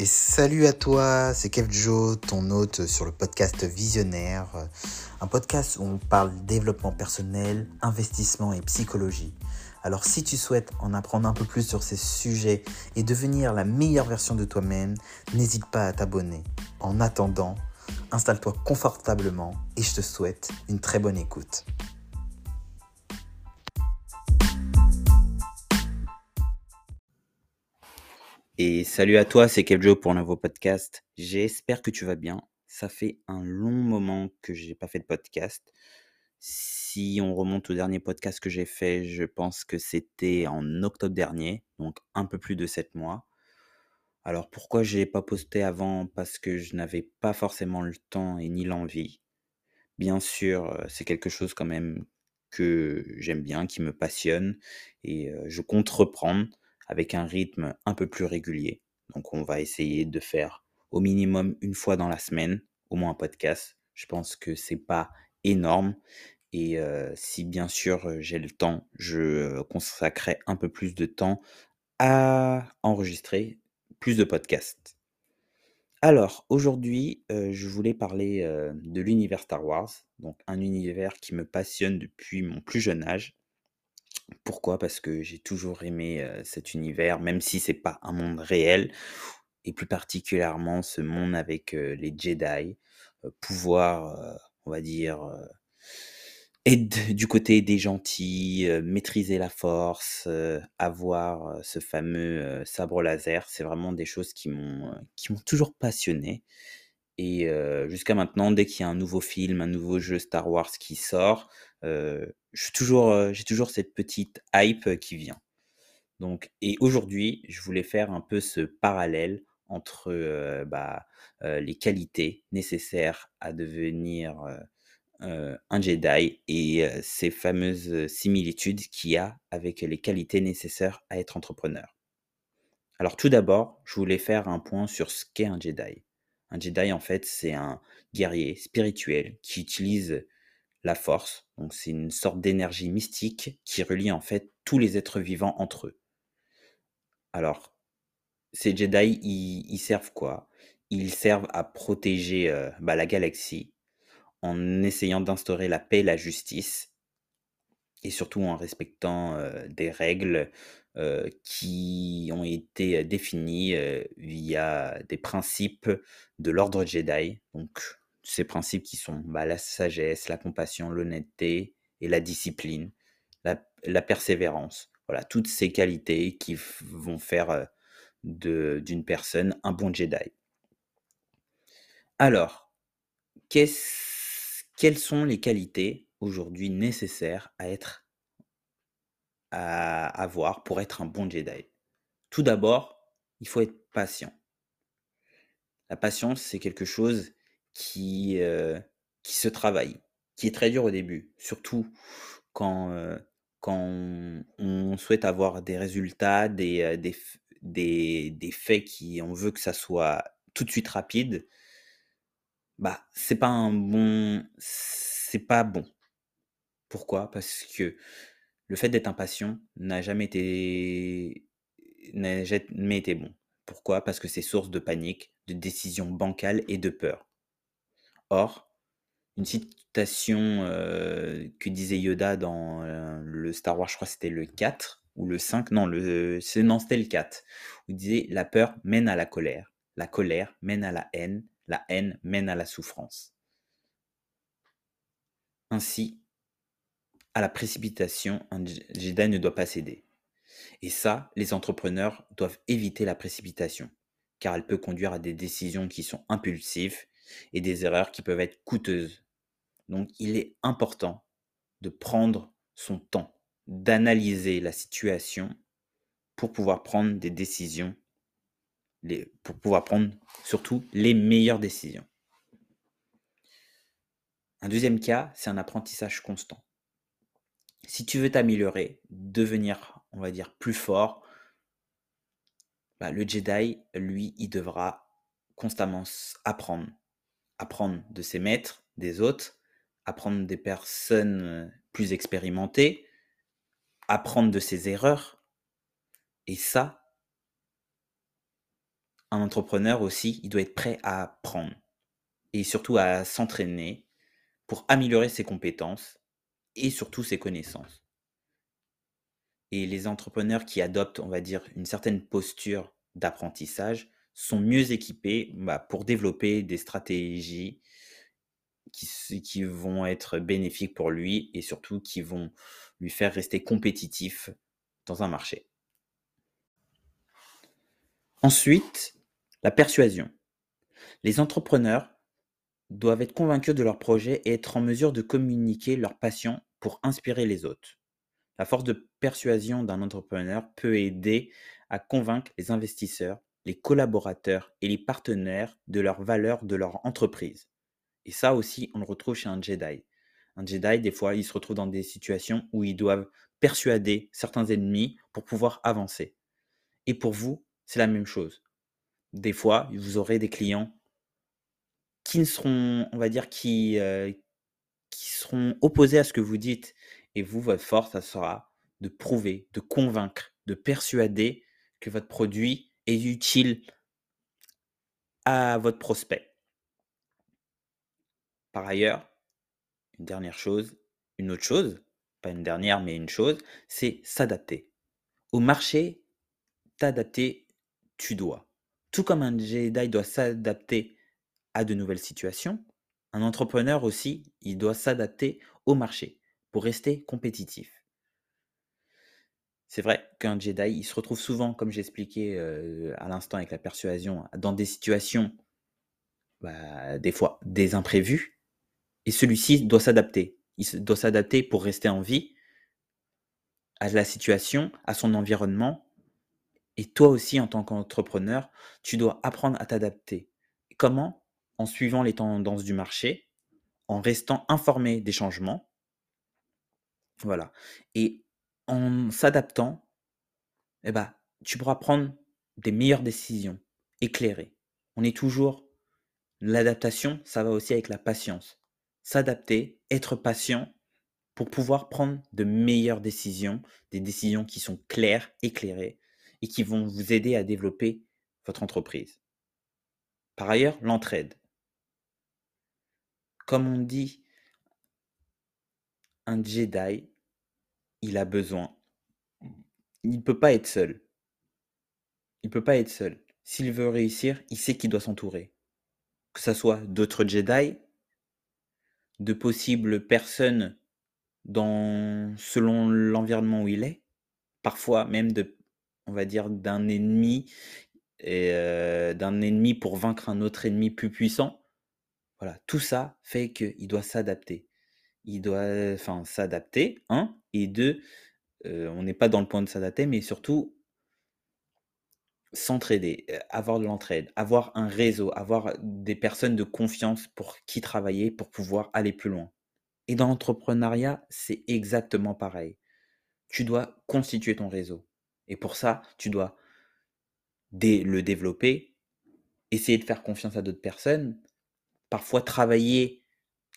Et salut à toi, c'est Kev Joe, ton hôte sur le podcast Visionnaire, un podcast où on parle développement personnel, investissement et psychologie. Alors si tu souhaites en apprendre un peu plus sur ces sujets et devenir la meilleure version de toi-même, n'hésite pas à t'abonner. En attendant, installe-toi confortablement et je te souhaite une très bonne écoute. Et salut à toi, c'est Kevjo pour un nouveau podcast. J'espère que tu vas bien. Ça fait un long moment que j'ai pas fait de podcast. Si on remonte au dernier podcast que j'ai fait, je pense que c'était en octobre dernier, donc un peu plus de 7 mois. Alors pourquoi j'ai pas posté avant? Parce que je n'avais pas forcément le temps et ni l'envie. Bien sûr, euh, c'est quelque chose quand même que j'aime bien, qui me passionne et euh, je compte reprendre avec un rythme un peu plus régulier. Donc on va essayer de faire au minimum une fois dans la semaine, au moins un podcast. Je pense que c'est pas énorme. Et si bien sûr j'ai le temps, je consacrerai un peu plus de temps à enregistrer plus de podcasts. Alors, aujourd'hui, je voulais parler de l'univers Star Wars, donc un univers qui me passionne depuis mon plus jeune âge. Pourquoi? Parce que j'ai toujours aimé, cet univers, même si c'est pas un monde réel et plus particulièrement ce monde avec, les Jedi, pouvoir, on va dire, être du côté des gentils, maîtriser la force, avoir, ce fameux, sabre laser. C'est vraiment des choses qui m'ont, qui m'ont toujours passionné et jusqu'à maintenant, dès qu'il y a un nouveau film, un nouveau jeu Star Wars qui sort, toujours, j'ai toujours cette petite hype qui vient. Donc, et aujourd'hui, je voulais faire un peu ce parallèle entre bah, les qualités nécessaires à devenir un Jedi et ces fameuses similitudes qu'il y a avec les qualités nécessaires à être entrepreneur. Alors tout d'abord, je voulais faire un point sur ce qu'est un Jedi. Un Jedi, en fait, c'est un guerrier spirituel qui utilise la force. Donc, c'est une sorte d'énergie mystique qui relie en fait tous les êtres vivants entre eux. Alors, ces Jedi, ils, servent quoi? Ils servent à protéger euh, bah, la galaxie en essayant d'instaurer la paix et la justice, et surtout en respectant euh, des règles euh, qui ont été définis via des principes de l'ordre Jedi. Donc, ces principes qui sont bah, la sagesse, la compassion, l'honnêteté et la discipline, la, persévérance. Voilà, toutes ces qualités qui vont faire d'une personne un bon Jedi. Alors, quelles sont les qualités aujourd'hui nécessaires à être à avoir pour être un bon Jedi? Tout d'abord, il faut être patient. La patience, c'est quelque chose qui, qui se travaille, qui est très dur au début, surtout quand, quand on, souhaite avoir des résultats, des, des, des, des, faits qui on veut que ça soit tout de suite rapide. Bah, c'est pas un bon, c'est pas bon. Pourquoi? Parce que le fait d'être impatient n'a jamais été n'a jamais été bon. Pourquoi? Parce que c'est source de panique, de décisions bancales et de peur. Or, une citation que disait Yoda dans le Star Wars, je crois que c'était le 4 ou le 5, non, le, non c'était le 4, où il disait La peur mène à la colère, la colère mène à la haine, la haine mène à la souffrance. Ainsi, à la précipitation, un Jedi ne doit pas céder. Et ça, les entrepreneurs doivent éviter la précipitation, car elle peut conduire à des décisions qui sont impulsives et des erreurs qui peuvent être coûteuses. Donc il est important de prendre son temps, d'analyser la situation pour pouvoir prendre des décisions, pour pouvoir prendre surtout les meilleures décisions. Un deuxième cas, c'est un apprentissage constant si tu veux t'améliorer, devenir, on va dire, plus fort, bah, le Jedi, lui, il devra constamment apprendre. Apprendre de ses maîtres, des autres, apprendre des personnes euh, plus expérimentées, apprendre de ses erreurs. Et ça, un entrepreneur aussi, il doit être prêt à apprendre et surtout à s'entraîner pour améliorer ses compétences et surtout ses connaissances. Et les entrepreneurs qui adoptent, on va dire, une certaine posture d'apprentissage sont mieux équipés bah, pour développer des stratégies qui, qui vont être bénéfiques pour lui et surtout qui vont lui faire rester compétitif dans un marché. Ensuite, la persuasion. Les entrepreneurs doivent être convaincus de leur projet et être en mesure de communiquer leur passion pour inspirer les autres. La force de persuasion d'un entrepreneur peut aider à convaincre les investisseurs, les collaborateurs et les partenaires de leur valeur de leur entreprise. Et ça aussi, on le retrouve chez un Jedi. Un Jedi, des fois, il se retrouve dans des situations où ils doivent persuader certains ennemis pour pouvoir avancer. Et pour vous, c'est la même chose. Des fois, vous aurez des clients qui ne seront, on va dire, qui, euh, qui seront opposés à ce que vous dites. Et vous, votre force, ça sera de prouver, de convaincre, de persuader que votre produit est utile à votre prospect. Par ailleurs, une dernière chose, une autre chose, pas une dernière, mais une chose, c'est s'adapter. Au marché, t'adapter, tu dois. Tout comme un Jedi doit s'adapter à de nouvelles situations, un entrepreneur aussi, il doit s'adapter au marché pour rester compétitif. C'est vrai qu'un Jedi, il se retrouve souvent, comme j'expliquais euh, à l'instant avec la persuasion, dans des situations, bah, des fois, des imprévus, et celui-ci doit s'adapter. Il doit s'adapter pour rester en vie à la situation, à son environnement. Et toi aussi, en tant qu'entrepreneur, tu dois apprendre à t'adapter. Comment? En suivant les tendances du marché, en restant informé des changements. Voilà. Et en s'adaptant, eh ben, tu pourras prendre des meilleures décisions, éclairées. On est toujours. L'adaptation, ça va aussi avec la patience s'adapter, être patient pour pouvoir prendre de meilleures décisions, des décisions qui sont claires, éclairées et qui vont vous aider à développer votre entreprise. Par ailleurs, l'entraide. Comme on dit, un Jedi, il a besoin. Il ne peut pas être seul. Il ne peut pas être seul. S'il veut réussir, il sait qu'il doit s'entourer. Que ce soit d'autres Jedi de possibles personnes dans, selon l'environnement où il est, parfois même de, on va dire, d'un ennemi et euh, d'un ennemi pour vaincre un autre ennemi plus puissant. Voilà, tout ça fait qu'il doit s'adapter. Il doit, enfin, s'adapter, un, et deux, on n'est pas dans le point de s'adapter, mais surtout S'entraider, avoir de l'entraide, avoir un réseau, avoir des personnes de confiance pour qui travailler, pour pouvoir aller plus loin. Et dans l'entrepreneuriat, c'est exactement pareil. Tu dois constituer ton réseau. Et pour ça, tu dois le développer, essayer de faire confiance à d'autres personnes, parfois travailler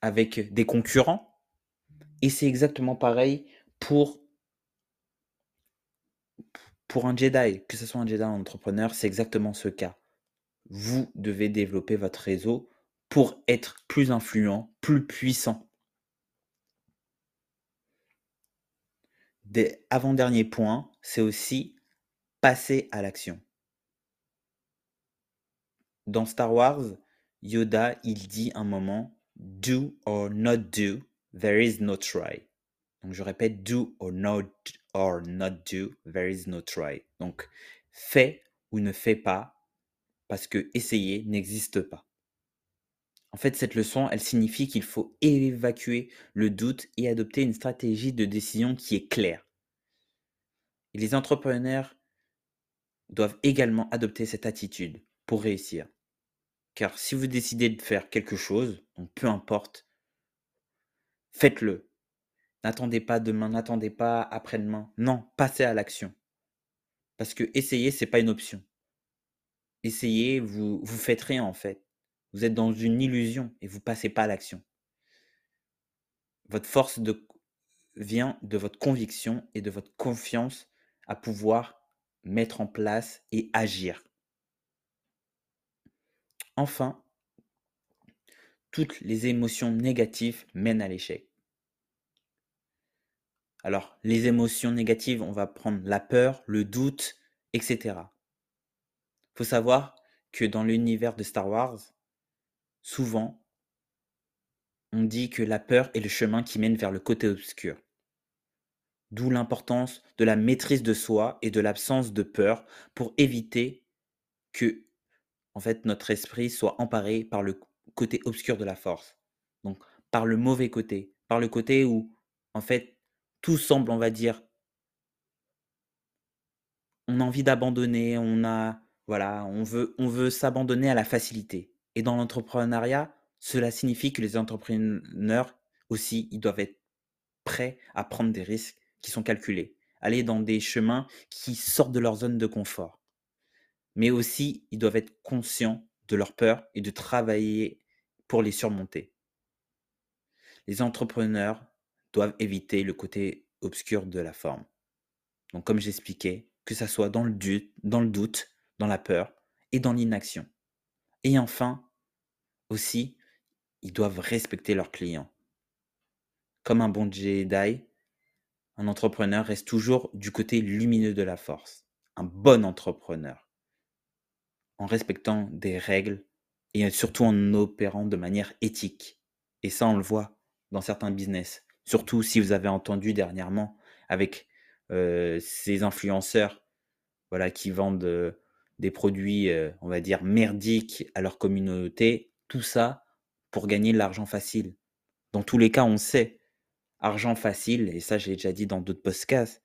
avec des concurrents. Et c'est exactement pareil pour pour un Jedi, que ce soit un Jedi ou un entrepreneur, c'est exactement ce cas. Vous devez développer votre réseau pour être plus influent, plus puissant. Avant-dernier point, c'est aussi passer à l'action. Dans Star Wars, Yoda, il dit un moment, Do or not do, there is no try. Donc je répète, do or not, or not do, there is no try. Donc fais ou ne fais pas, parce que essayer n'existe pas. En fait, cette leçon, elle signifie qu'il faut évacuer le doute et adopter une stratégie de décision qui est claire. Et les entrepreneurs doivent également adopter cette attitude pour réussir. Car si vous décidez de faire quelque chose, peu importe, faites-le N'attendez pas demain, n'attendez pas après-demain. Non, passez à l'action. Parce que essayer, c'est pas une option. Essayez, vous vous faites rien en fait. Vous êtes dans une illusion et vous passez pas à l'action. Votre force vient de votre conviction et de votre confiance à pouvoir mettre en place et agir. Enfin, toutes les émotions négatives mènent à l'échec. Alors, les émotions négatives, on va prendre la peur, le doute, etc. Faut savoir que dans l'univers de Star Wars, souvent, on dit que la peur est le chemin qui mène vers le côté obscur. D'où l'importance de la maîtrise de soi et de l'absence de peur pour éviter que, en fait, notre esprit soit emparé par le côté obscur de la force. Donc, par le mauvais côté, par le côté où, en fait, tout semble, on va dire, on a envie d'abandonner, on a, voilà, on veut, on veut s'abandonner à la facilité. Et dans l'entrepreneuriat, cela signifie que les entrepreneurs aussi, ils doivent être prêts à prendre des risques qui sont calculés, aller dans des chemins qui sortent de leur zone de confort. Mais aussi, ils doivent être conscients de leurs peurs et de travailler pour les surmonter. Les entrepreneurs doivent éviter le côté obscur de la forme. Donc comme j'expliquais, que ça soit dans le, doute, dans le doute, dans la peur et dans l'inaction. Et enfin, aussi, ils doivent respecter leurs clients. Comme un bon Jedi, un entrepreneur reste toujours du côté lumineux de la force. Un bon entrepreneur. En respectant des règles et surtout en opérant de manière éthique. Et ça, on le voit dans certains business. Surtout si vous avez entendu dernièrement avec ces influenceurs voilà, qui vendent des produits, on va dire, merdiques à leur communauté. Tout ça pour gagner de l'argent facile. Dans tous les cas, on sait, argent facile, et ça j'ai déjà dit dans d'autres podcasts,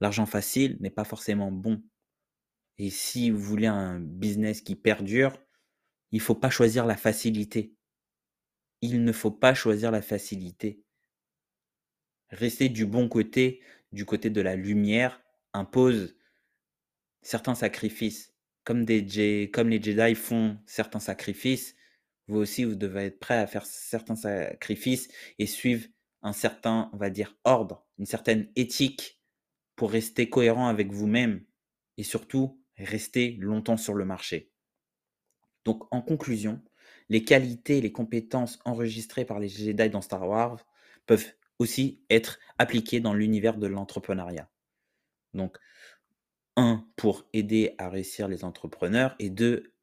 l'argent facile n'est pas forcément bon. Et si vous voulez un business qui perdure, il ne faut pas choisir la facilité. Il ne faut pas choisir la facilité. Rester du bon côté, du côté de la lumière, impose certains sacrifices. Comme, des, comme les Jedi font certains sacrifices, vous aussi, vous devez être prêt à faire certains sacrifices et suivre un certain, on va dire, ordre, une certaine éthique pour rester cohérent avec vous-même et surtout rester longtemps sur le marché. Donc, en conclusion, les qualités les compétences enregistrées par les Jedi dans Star Wars peuvent aussi être appliquées dans l'univers de l'entrepreneuriat. Donc, un, pour aider à réussir les entrepreneurs, et deux,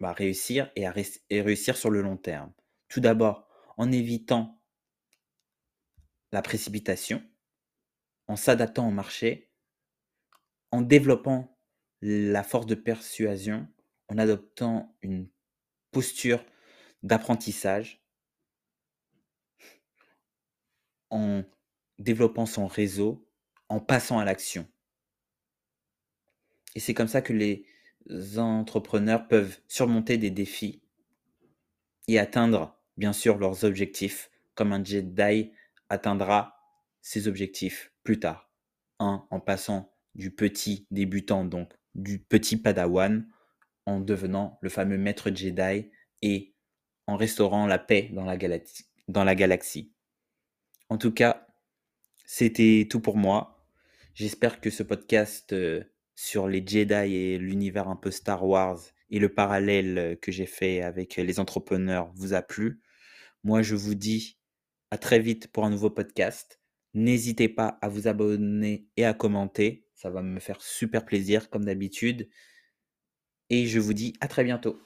bah, réussir et, et réussir sur le long terme. Tout d'abord, en évitant la précipitation, en s'adaptant au marché, en développant la force de persuasion, en adoptant une posture d'apprentissage, en développant son réseau, en passant à l'action. Et c'est comme ça que les entrepreneurs peuvent surmonter des défis et atteindre, bien sûr, leurs objectifs, comme un Jedi atteindra ses objectifs plus tard. Un, en passant du petit débutant, donc du petit padawan, en devenant le fameux maître Jedi et en restaurant la paix dans la, galaxie, dans la galaxie. En tout cas, c'était tout pour moi. J'espère que ce podcast euh, sur les Jedi et l'univers un peu Star Wars et le parallèle que j'ai fait avec les entrepreneurs vous a plu. Moi, je vous dis à très vite pour un nouveau podcast. N'hésitez pas à vous abonner et à commenter. Ça va me faire super plaisir comme d'habitude. Et je vous dis à très bientôt.